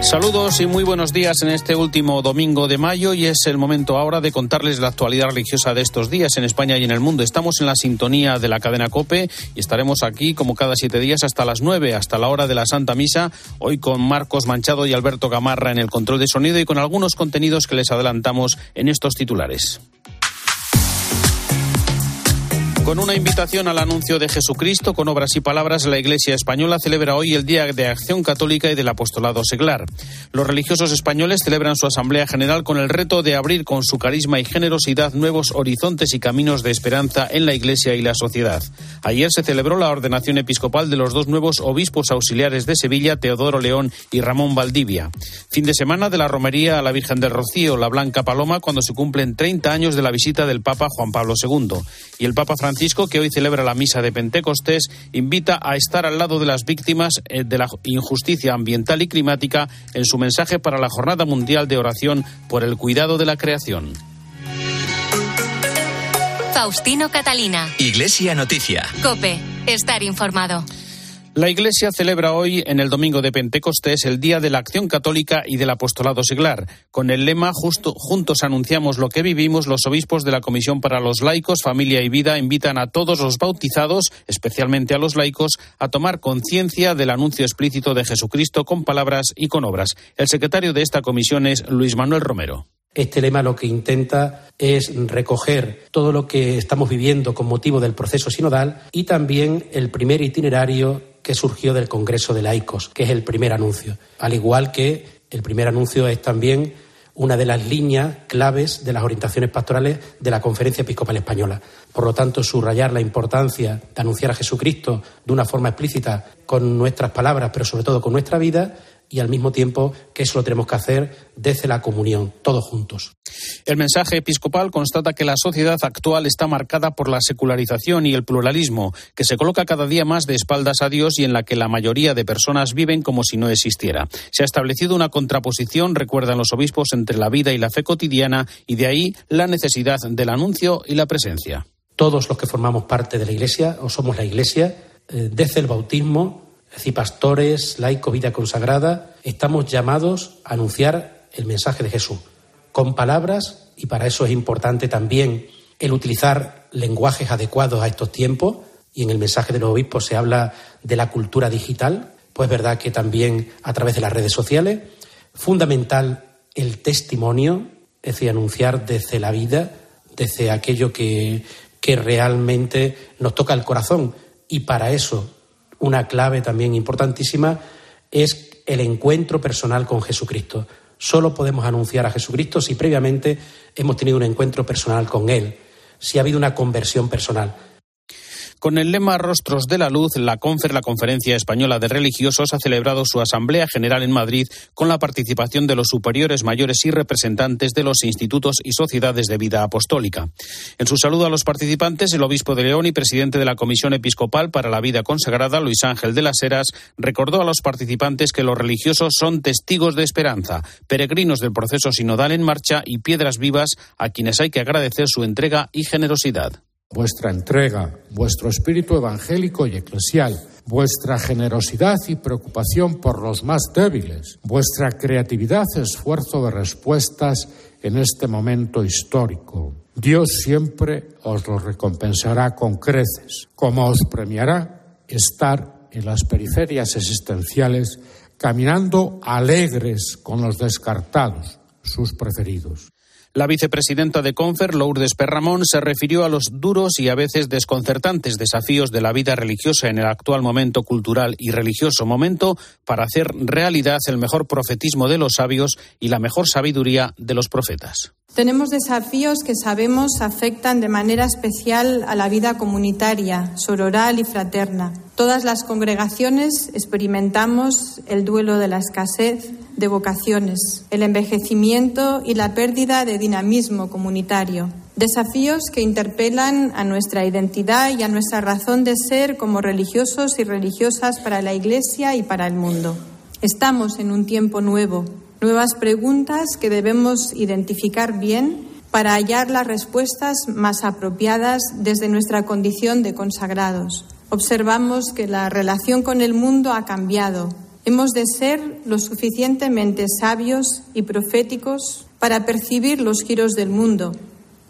Saludos y muy buenos días en este último domingo de mayo y es el momento ahora de contarles la actualidad religiosa de estos días en España y en el mundo. Estamos en la sintonía de la cadena Cope y estaremos aquí como cada siete días hasta las nueve, hasta la hora de la Santa Misa, hoy con Marcos Manchado y Alberto Gamarra en el control de sonido y con algunos contenidos que les adelantamos en estos titulares. Con una invitación al anuncio de Jesucristo con obras y palabras, la Iglesia española celebra hoy el Día de Acción Católica y del Apostolado Seglar. Los religiosos españoles celebran su Asamblea General con el reto de abrir con su carisma y generosidad nuevos horizontes y caminos de esperanza en la Iglesia y la sociedad. Ayer se celebró la ordenación episcopal de los dos nuevos obispos auxiliares de Sevilla, Teodoro León y Ramón Valdivia. Fin de semana de la romería a la Virgen del Rocío, la Blanca Paloma, cuando se cumplen 30 años de la visita del Papa Juan Pablo II. Y el Papa Francisco, que hoy celebra la misa de Pentecostés, invita a estar al lado de las víctimas eh, de la injusticia ambiental y climática en su mensaje para la Jornada Mundial de Oración por el Cuidado de la Creación. Faustino Catalina. Iglesia Noticia. Cope, estar informado. La Iglesia celebra hoy, en el domingo de Pentecostés, el Día de la Acción Católica y del Apostolado Seglar. Con el lema Justo, Juntos anunciamos lo que vivimos, los obispos de la Comisión para los Laicos, Familia y Vida invitan a todos los bautizados, especialmente a los laicos, a tomar conciencia del anuncio explícito de Jesucristo con palabras y con obras. El secretario de esta comisión es Luis Manuel Romero. Este lema lo que intenta es recoger todo lo que estamos viviendo con motivo del proceso sinodal y también el primer itinerario que surgió del Congreso de Laicos, que es el primer anuncio. Al igual que el primer anuncio es también una de las líneas claves de las orientaciones pastorales de la Conferencia Episcopal Española. Por lo tanto, subrayar la importancia de anunciar a Jesucristo de una forma explícita con nuestras palabras, pero sobre todo con nuestra vida, y al mismo tiempo que eso lo tenemos que hacer desde la comunión, todos juntos. El mensaje episcopal constata que la sociedad actual está marcada por la secularización y el pluralismo, que se coloca cada día más de espaldas a Dios y en la que la mayoría de personas viven como si no existiera. Se ha establecido una contraposición, recuerdan los obispos, entre la vida y la fe cotidiana y de ahí la necesidad del anuncio y la presencia. Todos los que formamos parte de la Iglesia o somos la Iglesia, eh, desde el bautismo es decir, pastores, laico, vida consagrada, estamos llamados a anunciar el mensaje de Jesús. Con palabras y para eso es importante también el utilizar lenguajes adecuados a estos tiempos y en el mensaje de los obispos se habla de la cultura digital, pues es verdad que también a través de las redes sociales, fundamental el testimonio, es decir, anunciar desde la vida, desde aquello que, que realmente nos toca el corazón. Y para eso una clave también importantísima es el encuentro personal con Jesucristo. Solo podemos anunciar a Jesucristo si previamente hemos tenido un encuentro personal con Él, si ha habido una conversión personal. Con el lema Rostros de la Luz, la CONFER, la Conferencia Española de Religiosos, ha celebrado su Asamblea General en Madrid con la participación de los superiores mayores y representantes de los institutos y sociedades de vida apostólica. En su saludo a los participantes, el obispo de León y presidente de la Comisión Episcopal para la Vida Consagrada, Luis Ángel de las Heras, recordó a los participantes que los religiosos son testigos de esperanza, peregrinos del proceso sinodal en marcha y piedras vivas a quienes hay que agradecer su entrega y generosidad vuestra entrega, vuestro espíritu evangélico y eclesial, vuestra generosidad y preocupación por los más débiles, vuestra creatividad, esfuerzo de respuestas en este momento histórico. Dios siempre os lo recompensará con creces, como os premiará estar en las periferias existenciales caminando alegres con los descartados, sus preferidos. La vicepresidenta de Confer, Lourdes Perramón, se refirió a los duros y a veces desconcertantes desafíos de la vida religiosa en el actual momento cultural y religioso momento para hacer realidad el mejor profetismo de los sabios y la mejor sabiduría de los profetas. Tenemos desafíos que sabemos afectan de manera especial a la vida comunitaria, sororal y fraterna. Todas las congregaciones experimentamos el duelo de la escasez de vocaciones, el envejecimiento y la pérdida de dinamismo comunitario. Desafíos que interpelan a nuestra identidad y a nuestra razón de ser como religiosos y religiosas para la Iglesia y para el mundo. Estamos en un tiempo nuevo nuevas preguntas que debemos identificar bien para hallar las respuestas más apropiadas desde nuestra condición de consagrados. Observamos que la relación con el mundo ha cambiado. Hemos de ser lo suficientemente sabios y proféticos para percibir los giros del mundo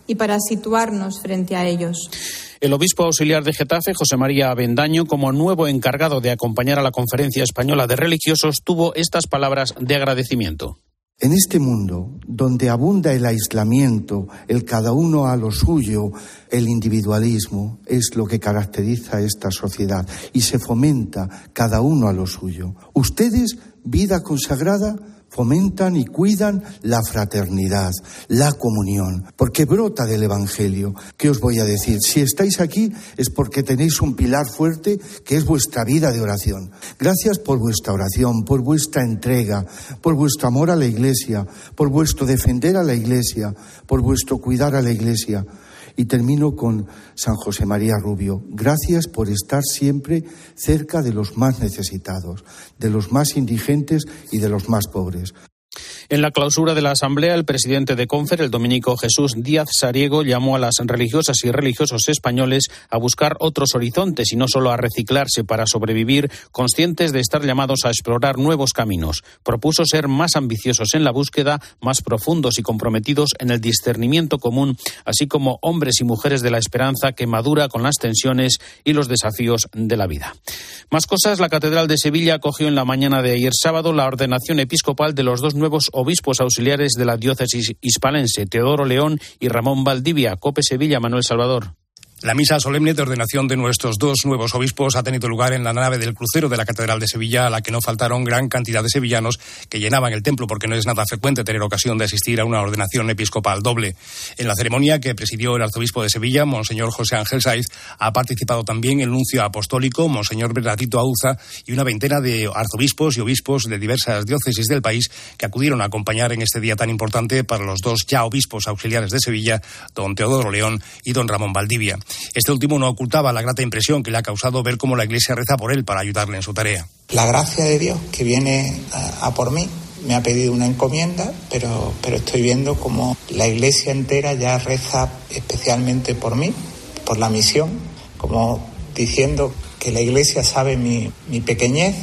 y para situarnos frente a ellos. El obispo auxiliar de Getafe, José María Avendaño, como nuevo encargado de acompañar a la Conferencia Española de Religiosos, tuvo estas palabras de agradecimiento. En este mundo, donde abunda el aislamiento, el cada uno a lo suyo, el individualismo, es lo que caracteriza a esta sociedad y se fomenta cada uno a lo suyo. Ustedes, vida consagrada, fomentan y cuidan la fraternidad, la comunión, porque brota del Evangelio. ¿Qué os voy a decir? Si estáis aquí es porque tenéis un pilar fuerte que es vuestra vida de oración. Gracias por vuestra oración, por vuestra entrega, por vuestro amor a la Iglesia, por vuestro defender a la Iglesia, por vuestro cuidar a la Iglesia. Y termino con San José María Rubio. Gracias por estar siempre cerca de los más necesitados, de los más indigentes y de los más pobres. En la clausura de la Asamblea, el presidente de Confer, el dominico Jesús Díaz Sariego, llamó a las religiosas y religiosos españoles a buscar otros horizontes y no solo a reciclarse para sobrevivir, conscientes de estar llamados a explorar nuevos caminos. Propuso ser más ambiciosos en la búsqueda, más profundos y comprometidos en el discernimiento común, así como hombres y mujeres de la esperanza que madura con las tensiones y los desafíos de la vida. Más cosas, la Catedral de Sevilla acogió en la mañana de ayer sábado la ordenación episcopal de los dos nuevos obispos auxiliares de la diócesis hispalense, Teodoro León y Ramón Valdivia. Cope Sevilla, Manuel Salvador. La misa solemne de ordenación de nuestros dos nuevos obispos ha tenido lugar en la nave del crucero de la Catedral de Sevilla, a la que no faltaron gran cantidad de sevillanos que llenaban el templo porque no es nada frecuente tener ocasión de asistir a una ordenación episcopal doble. En la ceremonia que presidió el arzobispo de Sevilla, Monseñor José Ángel Saiz, ha participado también el nuncio apostólico, Monseñor Bernardito Auza, y una veintena de arzobispos y obispos de diversas diócesis del país que acudieron a acompañar en este día tan importante para los dos ya obispos auxiliares de Sevilla, don Teodoro León y don Ramón Valdivia. Este último no ocultaba la grata impresión que le ha causado ver cómo la Iglesia reza por él para ayudarle en su tarea. La gracia de Dios que viene a, por mí me ha pedido una encomienda, pero, pero estoy viendo cómo la Iglesia entera ya reza especialmente por mí, por la misión, como diciendo que la Iglesia sabe mi, mi pequeñez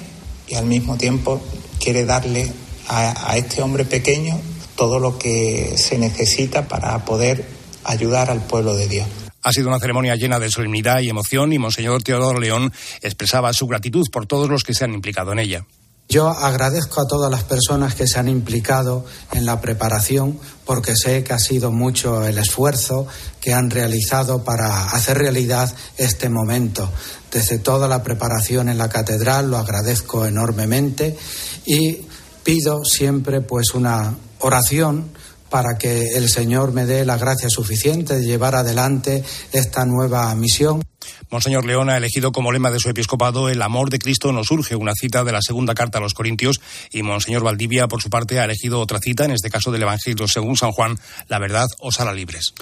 y al mismo tiempo quiere darle a, a este hombre pequeño todo lo que se necesita para poder ayudar al pueblo de Dios. Ha sido una ceremonia llena de solemnidad y emoción y Monseñor Teodoro León expresaba su gratitud por todos los que se han implicado en ella. Yo agradezco a todas las personas que se han implicado en la preparación porque sé que ha sido mucho el esfuerzo que han realizado para hacer realidad este momento. Desde toda la preparación en la catedral lo agradezco enormemente y pido siempre pues una oración para que el Señor me dé la gracia suficiente de llevar adelante esta nueva misión. Monseñor León ha elegido como lema de su episcopado El amor de Cristo nos urge, una cita de la segunda carta a los Corintios, y Monseñor Valdivia, por su parte, ha elegido otra cita, en este caso del Evangelio según San Juan, La verdad os hará libres.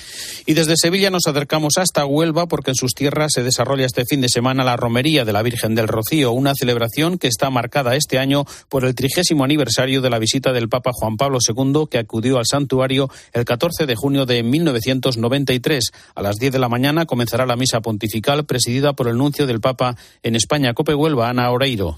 Y desde Sevilla nos acercamos hasta Huelva porque en sus tierras se desarrolla este fin de semana la Romería de la Virgen del Rocío, una celebración que está marcada este año por el trigésimo aniversario de la visita del Papa Juan Pablo II, que acudió al santuario el 14 de junio de 1993. A las 10 de la mañana comenzará la misa pontifical presidida por el nuncio del Papa en España, Cope Huelva, Ana Oreiro.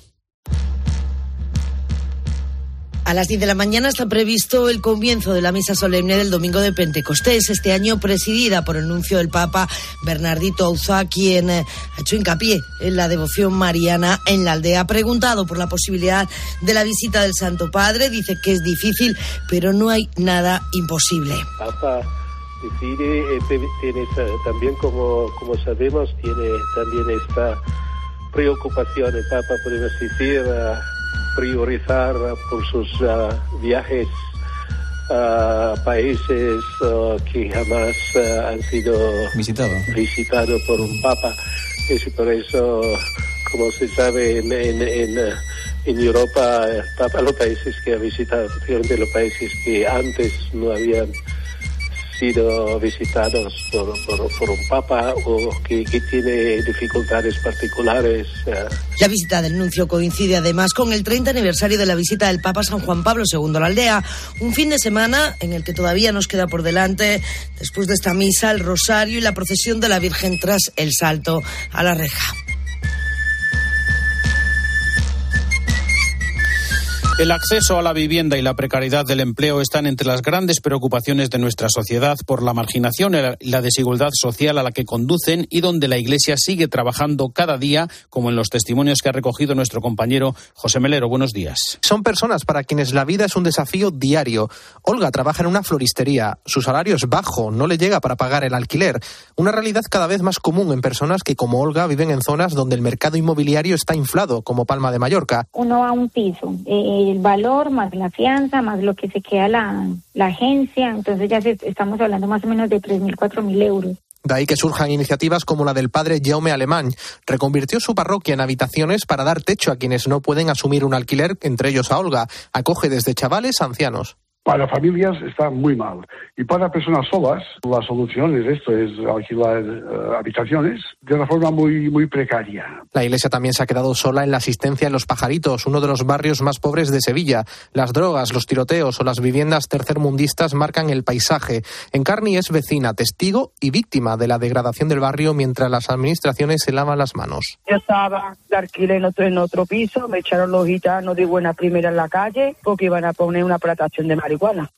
A las 10 de la mañana está previsto el comienzo de la misa solemne del domingo de Pentecostés, este año presidida por el nuncio del Papa Bernardito Auza, quien eh, ha hecho hincapié en la devoción mariana en la aldea. Ha preguntado por la posibilidad de la visita del Santo Padre, dice que es difícil, pero no hay nada imposible. Papa decide, tiene también, como, como sabemos, tiene también esta preocupación el Papa, decir, priorizar por sus ah, viajes a países que jamás ah, han sido visitados por un Papa. Y por eso, como se sabe, en, en, en, Europa, el Papa los países que ha visitado, los países que antes no habían sido visitados por, un papa o que, tiene dificultades particulares. Eh. La visita del nuncio coincide además con el 30 aniversario de la visita del Papa San Juan Pablo II a la aldea, un fin de semana en el que todavía nos queda por delante, después de esta misa, el rosario y la procesión de la Virgen tras el salto a la reja. El acceso a la vivienda y la precariedad del empleo están entre las grandes preocupaciones de nuestra sociedad por la marginación y la desigualdad social a la que conducen y donde la Iglesia sigue trabajando cada día, como en los testimonios que ha recogido nuestro compañero José Melero. Buenos días. Son personas para quienes la vida es un desafío diario. Olga trabaja en una floristería. Su salario es bajo, no le llega para pagar el alquiler. Una realidad cada vez más común en personas que, como Olga, viven en zonas donde el mercado inmobiliario está inflado, como Palma de Mallorca. Uno a un piso. Eh, el valor, más la fianza, más lo que se queda la, agencia. Entonces ya estamos hablando más o menos de 3.000, 4.000 euros. De ahí que surjan iniciativas como la del padre Jaume Alemán. Reconvirtió su parroquia en habitaciones para dar techo a quienes no pueden asumir un alquiler, entre ellos a Olga. Acoge desde chavales a ancianos. Para familias está muy mal. Y para personas solas, la solución es esto, es alquilar eh, habitaciones de una forma muy, muy precaria. La iglesia también se ha quedado sola en la asistencia en Los Pajaritos, uno de los barrios más pobres de Sevilla. Las drogas, los tiroteos o las viviendas tercermundistas marcan el paisaje. Encarni es vecina, testigo y víctima de la degradación del barrio mientras las administraciones se lavan las manos. Yo estaba de alquiler en otro, en otro piso, me echaron los gitanos de buena primera en la calle porque iban a poner una plantación de marihuana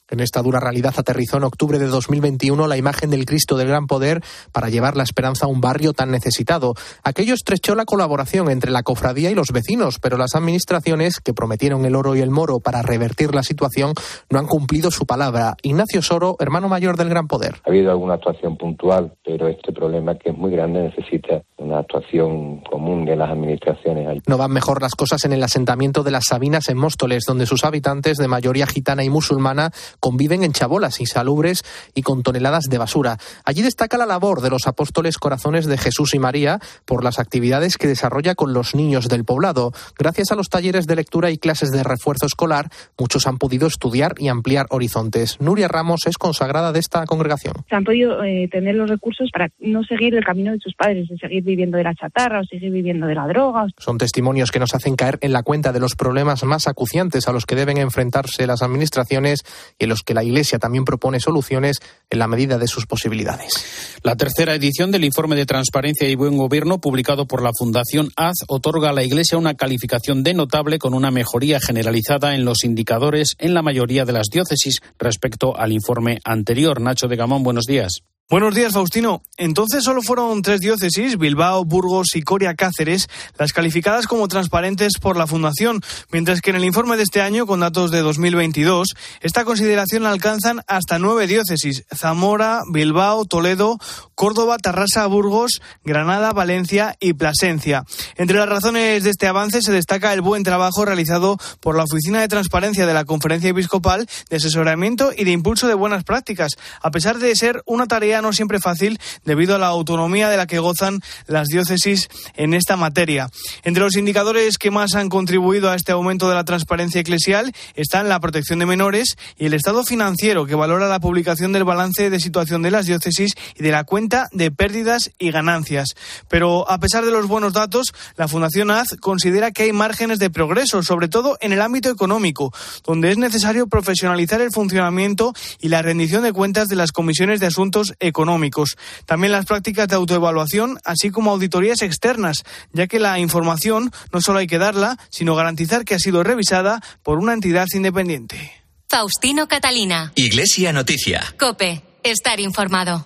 en esta dura realidad aterrizó en octubre de 2021 la imagen del Cristo del Gran Poder para llevar la esperanza a un barrio tan necesitado. Aquello estrechó la colaboración entre la cofradía y los vecinos, pero las administraciones que prometieron el oro y el moro para revertir la situación no han cumplido su palabra. Ignacio Soro, hermano mayor del Gran Poder. Ha habido alguna actuación puntual, pero este problema que es muy grande necesita una actuación común de las administraciones. No van mejor las cosas en el asentamiento de las Sabinas en Móstoles, donde sus habitantes de mayoría gitana y musulmana conviven en chabolas insalubres y con toneladas de basura. Allí destaca la labor de los apóstoles corazones de Jesús y María por las actividades que desarrolla con los niños del poblado. Gracias a los talleres de lectura y clases de refuerzo escolar, muchos han podido estudiar y ampliar horizontes. Nuria Ramos es consagrada de esta congregación. Se han podido eh, tener los recursos para no seguir el camino de sus padres, de seguir viviendo de la chatarra o seguir viviendo de la droga. Son testimonios que nos hacen caer en la cuenta de los problemas más acuciantes a los que deben enfrentarse las administraciones y en los que la Iglesia también propone soluciones en la medida de sus posibilidades. La tercera edición del informe de transparencia y buen gobierno publicado por la Fundación AZ otorga a la Iglesia una calificación de notable con una mejoría generalizada en los indicadores en la mayoría de las diócesis respecto al informe anterior. Nacho de Gamón, buenos días. Buenos días, Faustino. Entonces solo fueron tres diócesis, Bilbao, Burgos y Coria Cáceres, las calificadas como transparentes por la Fundación, mientras que en el informe de este año, con datos de 2022, esta consideración alcanzan hasta nueve diócesis, Zamora, Bilbao, Toledo, Córdoba, Tarrasa, Burgos, Granada, Valencia y Plasencia. Entre las razones de este avance se destaca el buen trabajo realizado por la Oficina de Transparencia de la Conferencia Episcopal de asesoramiento y de impulso de buenas prácticas, a pesar de ser una no siempre fácil debido a la autonomía de la que gozan las diócesis en esta materia. Entre los indicadores que más han contribuido a este aumento de la transparencia eclesial están la protección de menores y el estado financiero que valora la publicación del balance de situación de las diócesis y de la cuenta de pérdidas y ganancias. Pero a pesar de los buenos datos, la Fundación AZ considera que hay márgenes de progreso, sobre todo en el ámbito económico, donde es necesario profesionalizar el funcionamiento y la rendición de cuentas de las comisiones de asuntos económicos económicos. También las prácticas de autoevaluación, así como auditorías externas, ya que la información no solo hay que darla, sino garantizar que ha sido revisada por una entidad independiente. Faustino Catalina. Iglesia Noticia. Cope. Estar informado.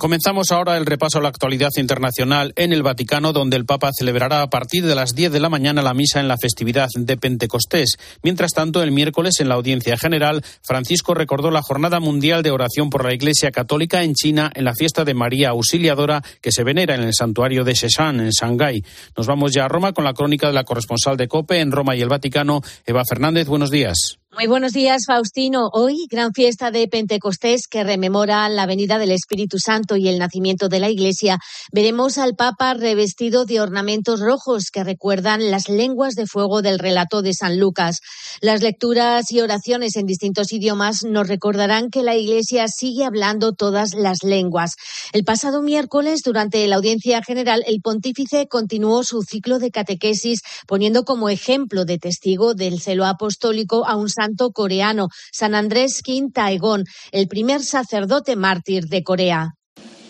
Comenzamos ahora el repaso a la actualidad internacional en el Vaticano, donde el Papa celebrará a partir de las 10 de la mañana la misa en la festividad de Pentecostés. Mientras tanto, el miércoles, en la audiencia general, Francisco recordó la Jornada Mundial de Oración por la Iglesia Católica en China en la fiesta de María Auxiliadora que se venera en el santuario de Sheshan, en Shanghái. Nos vamos ya a Roma con la crónica de la corresponsal de COPE en Roma y el Vaticano, Eva Fernández. Buenos días. Muy buenos días, Faustino. Hoy, gran fiesta de Pentecostés que rememora la venida del Espíritu Santo y el nacimiento de la Iglesia. Veremos al Papa revestido de ornamentos rojos que recuerdan las lenguas de fuego del relato de San Lucas. Las lecturas y oraciones en distintos idiomas nos recordarán que la Iglesia sigue hablando todas las lenguas. El pasado miércoles, durante la audiencia general, el pontífice continuó su ciclo de catequesis poniendo como ejemplo de testigo del celo apostólico a un santo coreano, San Andrés Kim Taegong, el primer sacerdote mártir de Corea.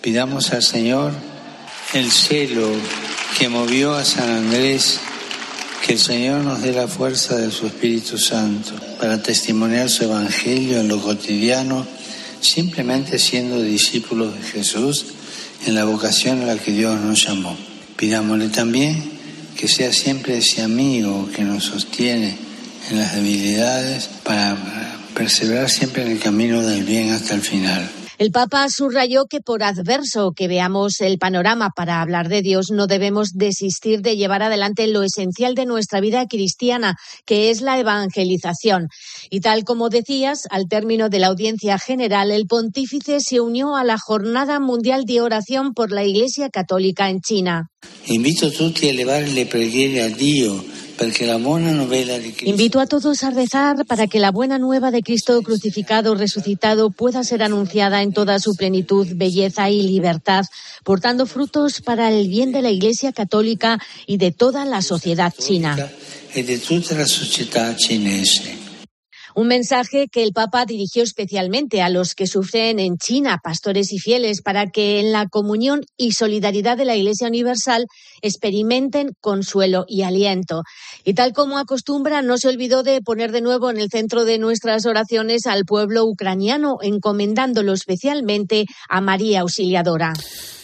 Pidamos al Señor el celo que movió a San Andrés, que el Señor nos dé la fuerza de su Espíritu Santo para testimoniar su Evangelio en lo cotidiano, simplemente siendo discípulos de Jesús en la vocación a la que Dios nos llamó. Pidámosle también que sea siempre ese amigo que nos sostiene en las debilidades para perseverar siempre en el camino del bien hasta el final. El Papa subrayó que por adverso que veamos el panorama para hablar de Dios, no debemos desistir de llevar adelante lo esencial de nuestra vida cristiana, que es la evangelización. Y tal como decías, al término de la audiencia general, el pontífice se unió a la Jornada Mundial de Oración por la Iglesia Católica en China. Invito a tutti a elevarle preghiere a Dio Invito a todos a rezar para que la buena nueva de Cristo crucificado, resucitado, pueda ser anunciada en toda su plenitud, belleza y libertad, portando frutos para el bien de la Iglesia Católica y de toda la sociedad china. Un mensaje que el Papa dirigió especialmente a los que sufren en China, pastores y fieles, para que en la comunión y solidaridad de la Iglesia Universal experimenten consuelo y aliento. Y tal como acostumbra, no se olvidó de poner de nuevo en el centro de nuestras oraciones al pueblo ucraniano, encomendándolo especialmente a María Auxiliadora.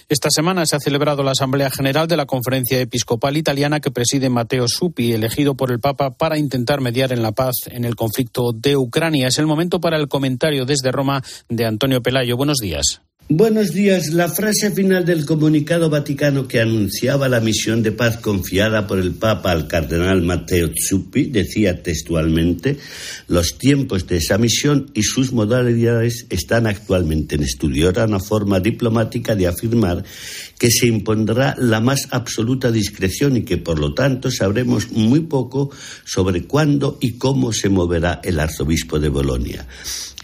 Esta semana se ha celebrado la Asamblea General de la Conferencia Episcopal Italiana que preside Matteo Suppi, elegido por el Papa para intentar mediar en la paz en el conflicto de Ucrania. Es el momento para el comentario desde Roma de Antonio Pelayo. Buenos días. Buenos días. La frase final del comunicado vaticano que anunciaba la misión de paz confiada por el Papa al cardenal Matteo Zuppi decía textualmente: Los tiempos de esa misión y sus modalidades están actualmente en estudio. Era una forma diplomática de afirmar que se impondrá la más absoluta discreción y que, por lo tanto, sabremos muy poco sobre cuándo y cómo se moverá el arzobispo de Bolonia.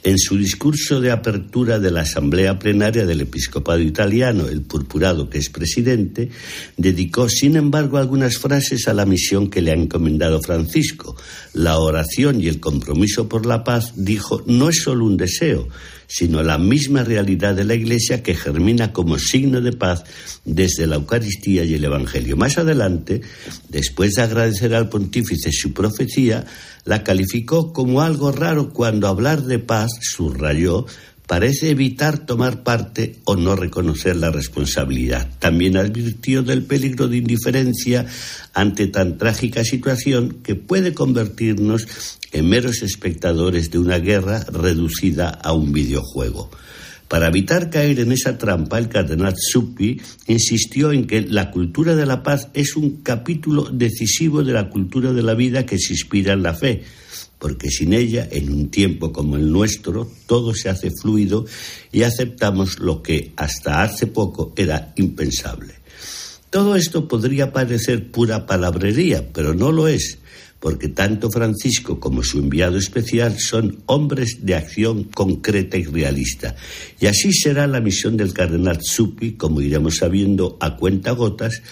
En su discurso de apertura de la Asamblea Plenaria del Episcopado Italiano, el purpurado que es presidente, dedicó, sin embargo, algunas frases a la misión que le ha encomendado Francisco. La oración y el compromiso por la paz, dijo, no es solo un deseo, sino la misma realidad de la Iglesia que germina como signo de paz desde la Eucaristía y el Evangelio. Más adelante, después de agradecer al pontífice su profecía, la calificó como algo raro cuando hablar de paz, subrayó, parece evitar tomar parte o no reconocer la responsabilidad. También advirtió del peligro de indiferencia ante tan trágica situación que puede convertirnos en meros espectadores de una guerra reducida a un videojuego. Para evitar caer en esa trampa, el cardenal Zuppi insistió en que la cultura de la paz es un capítulo decisivo de la cultura de la vida que se inspira en la fe, porque sin ella, en un tiempo como el nuestro, todo se hace fluido y aceptamos lo que hasta hace poco era impensable. Todo esto podría parecer pura palabrería, pero no lo es porque tanto Francisco como su enviado especial son hombres de acción concreta y realista. Y así será la misión del cardenal Zuppi, como iremos sabiendo a cuenta gotas,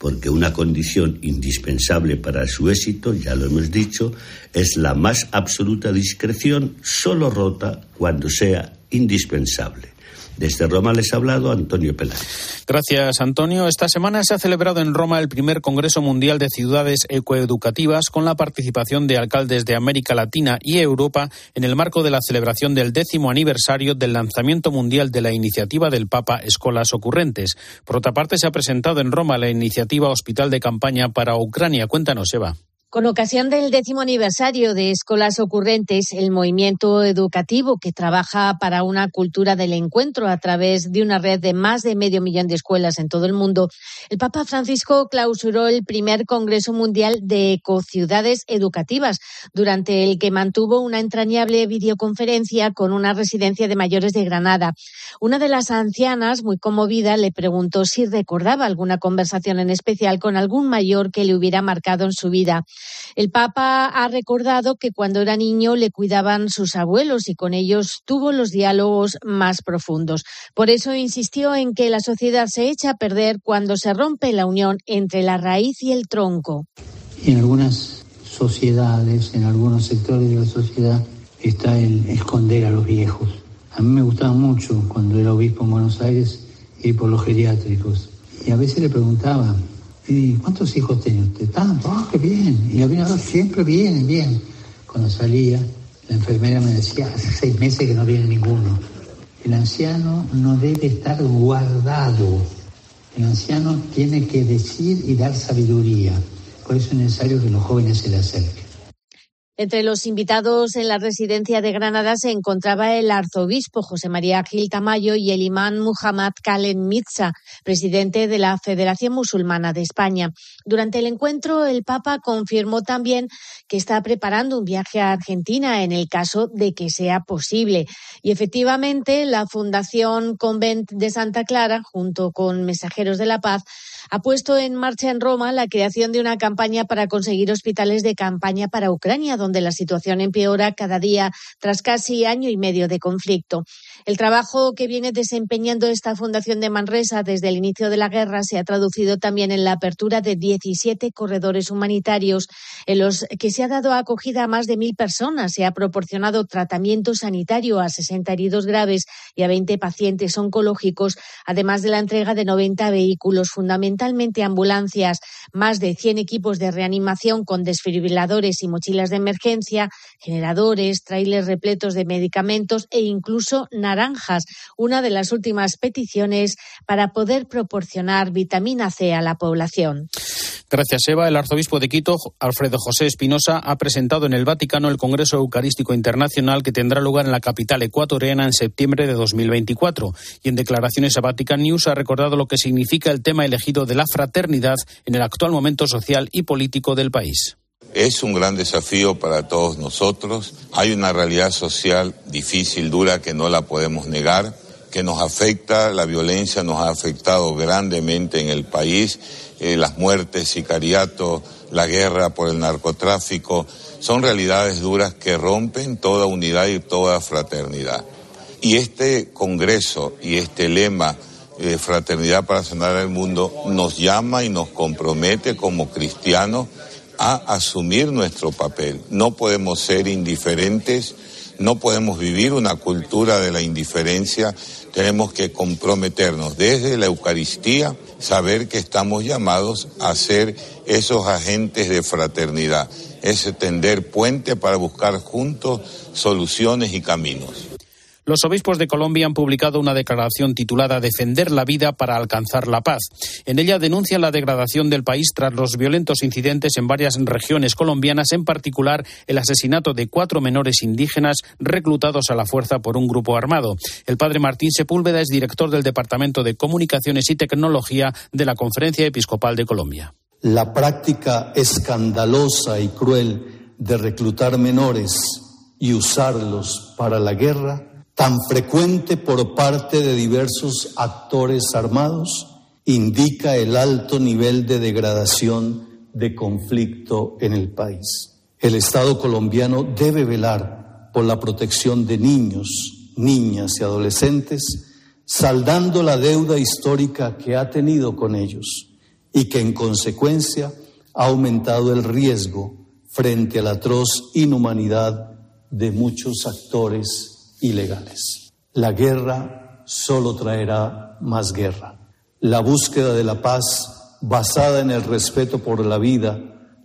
porque una condición indispensable para su éxito, ya lo hemos dicho, es la más absoluta discreción, solo rota cuando sea indispensable. Desde Roma les ha hablado Antonio Peláez. Gracias, Antonio. Esta semana se ha celebrado en Roma el primer Congreso Mundial de Ciudades Ecoeducativas con la participación de alcaldes de América Latina y Europa en el marco de la celebración del décimo aniversario del lanzamiento mundial de la iniciativa del Papa Escolas Ocurrentes. Por otra parte, se ha presentado en Roma la iniciativa Hospital de Campaña para Ucrania. Cuéntanos, Eva. Con ocasión del décimo aniversario de Escolas Ocurrentes, el movimiento educativo que trabaja para una cultura del encuentro a través de una red de más de medio millón de escuelas en todo el mundo, el Papa Francisco clausuró el primer Congreso Mundial de Ecociudades Educativas, durante el que mantuvo una entrañable videoconferencia con una residencia de mayores de Granada. Una de las ancianas, muy conmovida, le preguntó si recordaba alguna conversación en especial con algún mayor que le hubiera marcado en su vida. El Papa ha recordado que cuando era niño le cuidaban sus abuelos y con ellos tuvo los diálogos más profundos. Por eso insistió en que la sociedad se echa a perder cuando se rompe la unión entre la raíz y el tronco. En algunas sociedades, en algunos sectores de la sociedad, está el esconder a los viejos. A mí me gustaba mucho cuando era obispo en Buenos Aires ir por los geriátricos. Y a veces le preguntaba, ¿Y cuántos hijos tiene usted? Tanto, ah, qué bien. Y había siempre vienen, bien. Cuando salía, la enfermera me decía, hace seis meses que no viene ninguno. El anciano no debe estar guardado. El anciano tiene que decir y dar sabiduría. Por eso es necesario que los jóvenes se le acerquen. Entre los invitados en la residencia de Granada se encontraba el arzobispo José María Gil Tamayo y el imán Muhammad Kalen Mitza, presidente de la Federación Musulmana de España. Durante el encuentro, el Papa confirmó también que está preparando un viaje a Argentina en el caso de que sea posible. Y efectivamente, la Fundación Convent de Santa Clara, junto con Mensajeros de la Paz, ha puesto en marcha en Roma la creación de una campaña para conseguir hospitales de campaña para Ucrania, donde la situación empeora cada día tras casi año y medio de conflicto. El trabajo que viene desempeñando esta Fundación de Manresa desde el inicio de la guerra se ha traducido también en la apertura de 17 corredores humanitarios en los que se ha dado acogida a más de mil personas. Se ha proporcionado tratamiento sanitario a 60 heridos graves y a 20 pacientes oncológicos, además de la entrega de 90 vehículos, fundamentalmente ambulancias, más de 100 equipos de reanimación con desfibriladores y mochilas de emergencia, generadores, trailers repletos de medicamentos e incluso naranjas, una de las últimas peticiones para poder proporcionar vitamina C a la población. Gracias, Eva. El arzobispo de Quito, Alfredo José Espinosa, ha presentado en el Vaticano el Congreso Eucarístico Internacional que tendrá lugar en la capital ecuatoriana en septiembre de 2024. Y en declaraciones a Vatican News ha recordado lo que significa el tema elegido de la fraternidad en el actual momento social y político del país. Es un gran desafío para todos nosotros. Hay una realidad social difícil, dura, que no la podemos negar, que nos afecta, la violencia nos ha afectado grandemente en el país, eh, las muertes, sicariato, la guerra por el narcotráfico, son realidades duras que rompen toda unidad y toda fraternidad. Y este Congreso y este lema de fraternidad para sanar el mundo nos llama y nos compromete como cristianos a asumir nuestro papel. No podemos ser indiferentes, no podemos vivir una cultura de la indiferencia, tenemos que comprometernos desde la Eucaristía, saber que estamos llamados a ser esos agentes de fraternidad, ese tender puente para buscar juntos soluciones y caminos. Los obispos de Colombia han publicado una declaración titulada Defender la vida para alcanzar la paz. En ella denuncian la degradación del país tras los violentos incidentes en varias regiones colombianas, en particular el asesinato de cuatro menores indígenas reclutados a la fuerza por un grupo armado. El padre Martín Sepúlveda es director del Departamento de Comunicaciones y Tecnología de la Conferencia Episcopal de Colombia. La práctica escandalosa y cruel de reclutar menores y usarlos para la guerra tan frecuente por parte de diversos actores armados indica el alto nivel de degradación de conflicto en el país. El Estado colombiano debe velar por la protección de niños, niñas y adolescentes, saldando la deuda histórica que ha tenido con ellos y que en consecuencia ha aumentado el riesgo frente a la atroz inhumanidad de muchos actores ilegales. La guerra solo traerá más guerra. La búsqueda de la paz basada en el respeto por la vida,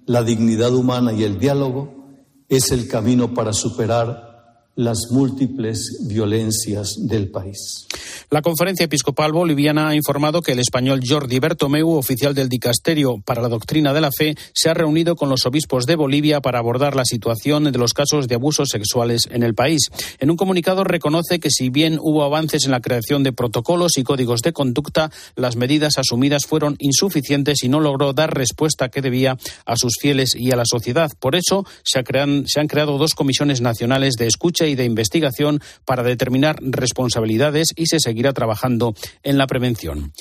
la dignidad humana y el diálogo es el camino para superar las múltiples violencias del país. La conferencia episcopal boliviana ha informado que el español Jordi Bertomeu, oficial del Dicasterio para la Doctrina de la Fe, se ha reunido con los obispos de Bolivia para abordar la situación de los casos de abusos sexuales en el país. En un comunicado reconoce que si bien hubo avances en la creación de protocolos y códigos de conducta, las medidas asumidas fueron insuficientes y no logró dar respuesta que debía a sus fieles y a la sociedad. Por eso se, se han creado dos comisiones nacionales de escucha y de investigación para determinar responsabilidades y se seguirá trabajando en la prevención.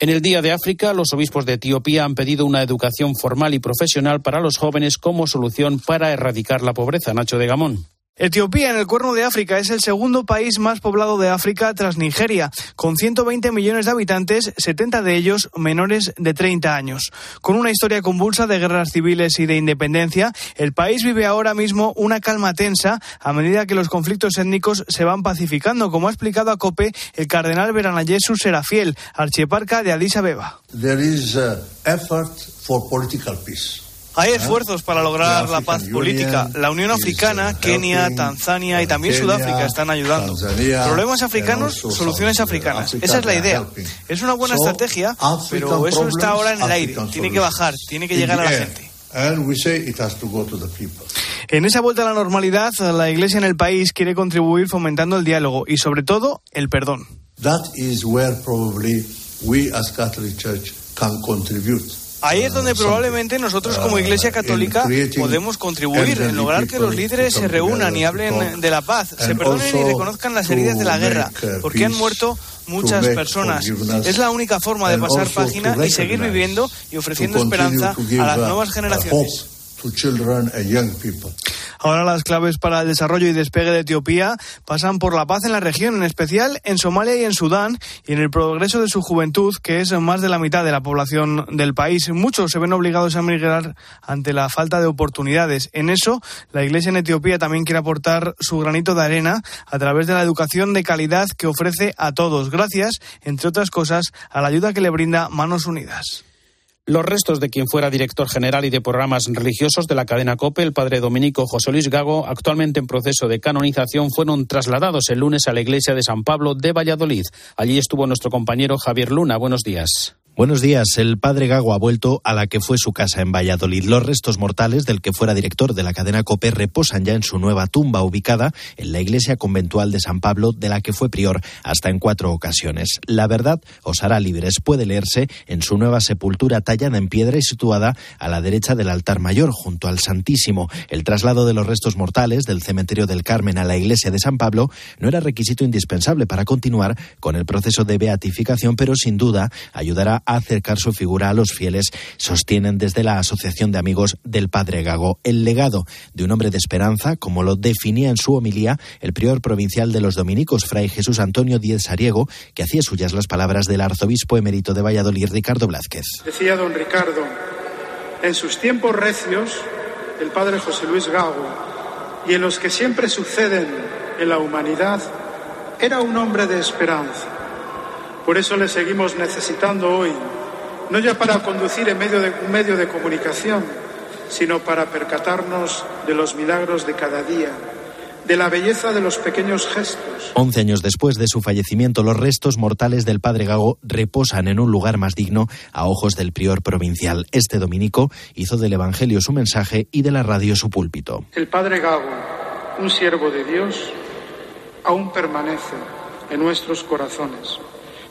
En el Día de África, los obispos de Etiopía han pedido una educación formal y profesional para los jóvenes como solución para erradicar la pobreza. Nacho de Gamón. Etiopía, en el Cuerno de África, es el segundo país más poblado de África tras Nigeria, con 120 millones de habitantes, 70 de ellos menores de 30 años. Con una historia convulsa de guerras civiles y de independencia, el país vive ahora mismo una calma tensa a medida que los conflictos étnicos se van pacificando, como ha explicado a COPE el cardenal Veranayesu Serafiel, archieparca de Addis Abeba. There is uh, effort for political peace. Hay esfuerzos para lograr la paz política. La Unión Africana, Kenia, Tanzania y también Sudáfrica están ayudando. Problemas africanos, soluciones africanas. Esa es la idea. Es una buena estrategia, pero eso está ahora en el aire. Tiene que bajar, tiene que llegar a la gente. En esa vuelta a la normalidad, la Iglesia en el país quiere contribuir fomentando el diálogo y, sobre todo, el perdón. That is where probably we as Catholic Church can contribute. Ahí es donde probablemente nosotros como Iglesia Católica podemos contribuir en lograr que los líderes se reúnan y hablen de la paz, se perdonen y reconozcan las heridas de la guerra, porque han muerto muchas personas. Es la única forma de pasar página y seguir viviendo y ofreciendo esperanza a las nuevas generaciones. Ahora las claves para el desarrollo y despegue de Etiopía pasan por la paz en la región, en especial en Somalia y en Sudán, y en el progreso de su juventud, que es más de la mitad de la población del país. Muchos se ven obligados a emigrar ante la falta de oportunidades. En eso, la Iglesia en Etiopía también quiere aportar su granito de arena a través de la educación de calidad que ofrece a todos, gracias, entre otras cosas, a la ayuda que le brinda Manos Unidas. Los restos de quien fuera director general y de programas religiosos de la cadena COPE, el padre dominico José Luis Gago, actualmente en proceso de canonización, fueron trasladados el lunes a la iglesia de San Pablo de Valladolid. Allí estuvo nuestro compañero Javier Luna. Buenos días. Buenos días. El padre Gago ha vuelto a la que fue su casa en Valladolid. Los restos mortales del que fuera director de la cadena COPE reposan ya en su nueva tumba ubicada en la iglesia conventual de San Pablo, de la que fue prior hasta en cuatro ocasiones. La verdad os hará libres. Puede leerse en su nueva sepultura tallada en piedra y situada a la derecha del altar mayor, junto al Santísimo. El traslado de los restos mortales del cementerio del Carmen a la iglesia de San Pablo no era requisito indispensable para continuar con el proceso de beatificación, pero sin duda ayudará acercar su figura a los fieles, sostienen desde la Asociación de Amigos del Padre Gago. El legado de un hombre de esperanza, como lo definía en su homilía el prior provincial de los dominicos, Fray Jesús Antonio Díez Sariego, que hacía suyas las palabras del arzobispo emérito de Valladolid, Ricardo Blázquez. Decía don Ricardo, en sus tiempos recios, el Padre José Luis Gago, y en los que siempre suceden en la humanidad, era un hombre de esperanza por eso le seguimos necesitando hoy, no ya para conducir en medio de un medio de comunicación, sino para percatarnos de los milagros de cada día, de la belleza de los pequeños gestos. Once años después de su fallecimiento, los restos mortales del padre Gago reposan en un lugar más digno a ojos del prior provincial. Este dominico hizo del Evangelio su mensaje y de la radio su púlpito. El padre Gago, un siervo de Dios, aún permanece en nuestros corazones.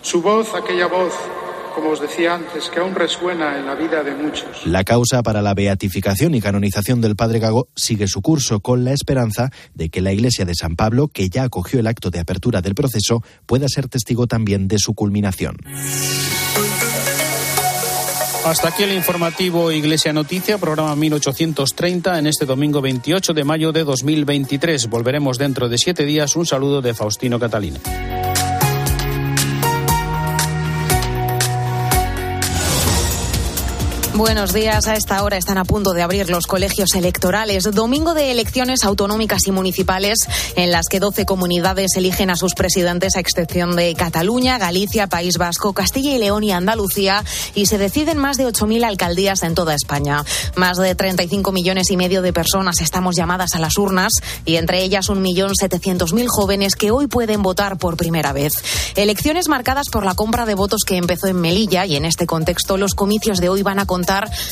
Su voz, aquella voz, como os decía antes, que aún resuena en la vida de muchos. La causa para la beatificación y canonización del Padre Gago sigue su curso con la esperanza de que la Iglesia de San Pablo, que ya acogió el acto de apertura del proceso, pueda ser testigo también de su culminación. Hasta aquí el informativo Iglesia Noticia, programa 1830, en este domingo 28 de mayo de 2023. Volveremos dentro de siete días. Un saludo de Faustino Catalina. Buenos días. A esta hora están a punto de abrir los colegios electorales. Domingo de elecciones autonómicas y municipales en las que 12 comunidades eligen a sus presidentes a excepción de Cataluña, Galicia, País Vasco, Castilla y León y Andalucía y se deciden más de 8.000 alcaldías en toda España. Más de 35 millones y medio de personas estamos llamadas a las urnas y entre ellas 1.700.000 jóvenes que hoy pueden votar por primera vez. Elecciones marcadas por la compra de votos que empezó en Melilla y en este contexto los comicios de hoy van a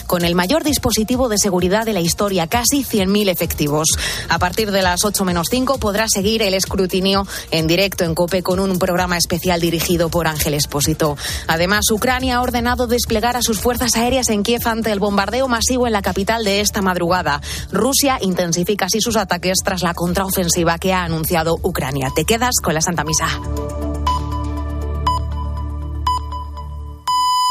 con el mayor dispositivo de seguridad de la historia, casi 100.000 efectivos. A partir de las 8 menos 5 podrá seguir el escrutinio en directo en COPE con un programa especial dirigido por Ángel Espósito. Además, Ucrania ha ordenado desplegar a sus fuerzas aéreas en Kiev ante el bombardeo masivo en la capital de esta madrugada. Rusia intensifica así sus ataques tras la contraofensiva que ha anunciado Ucrania. Te quedas con la Santa Misa.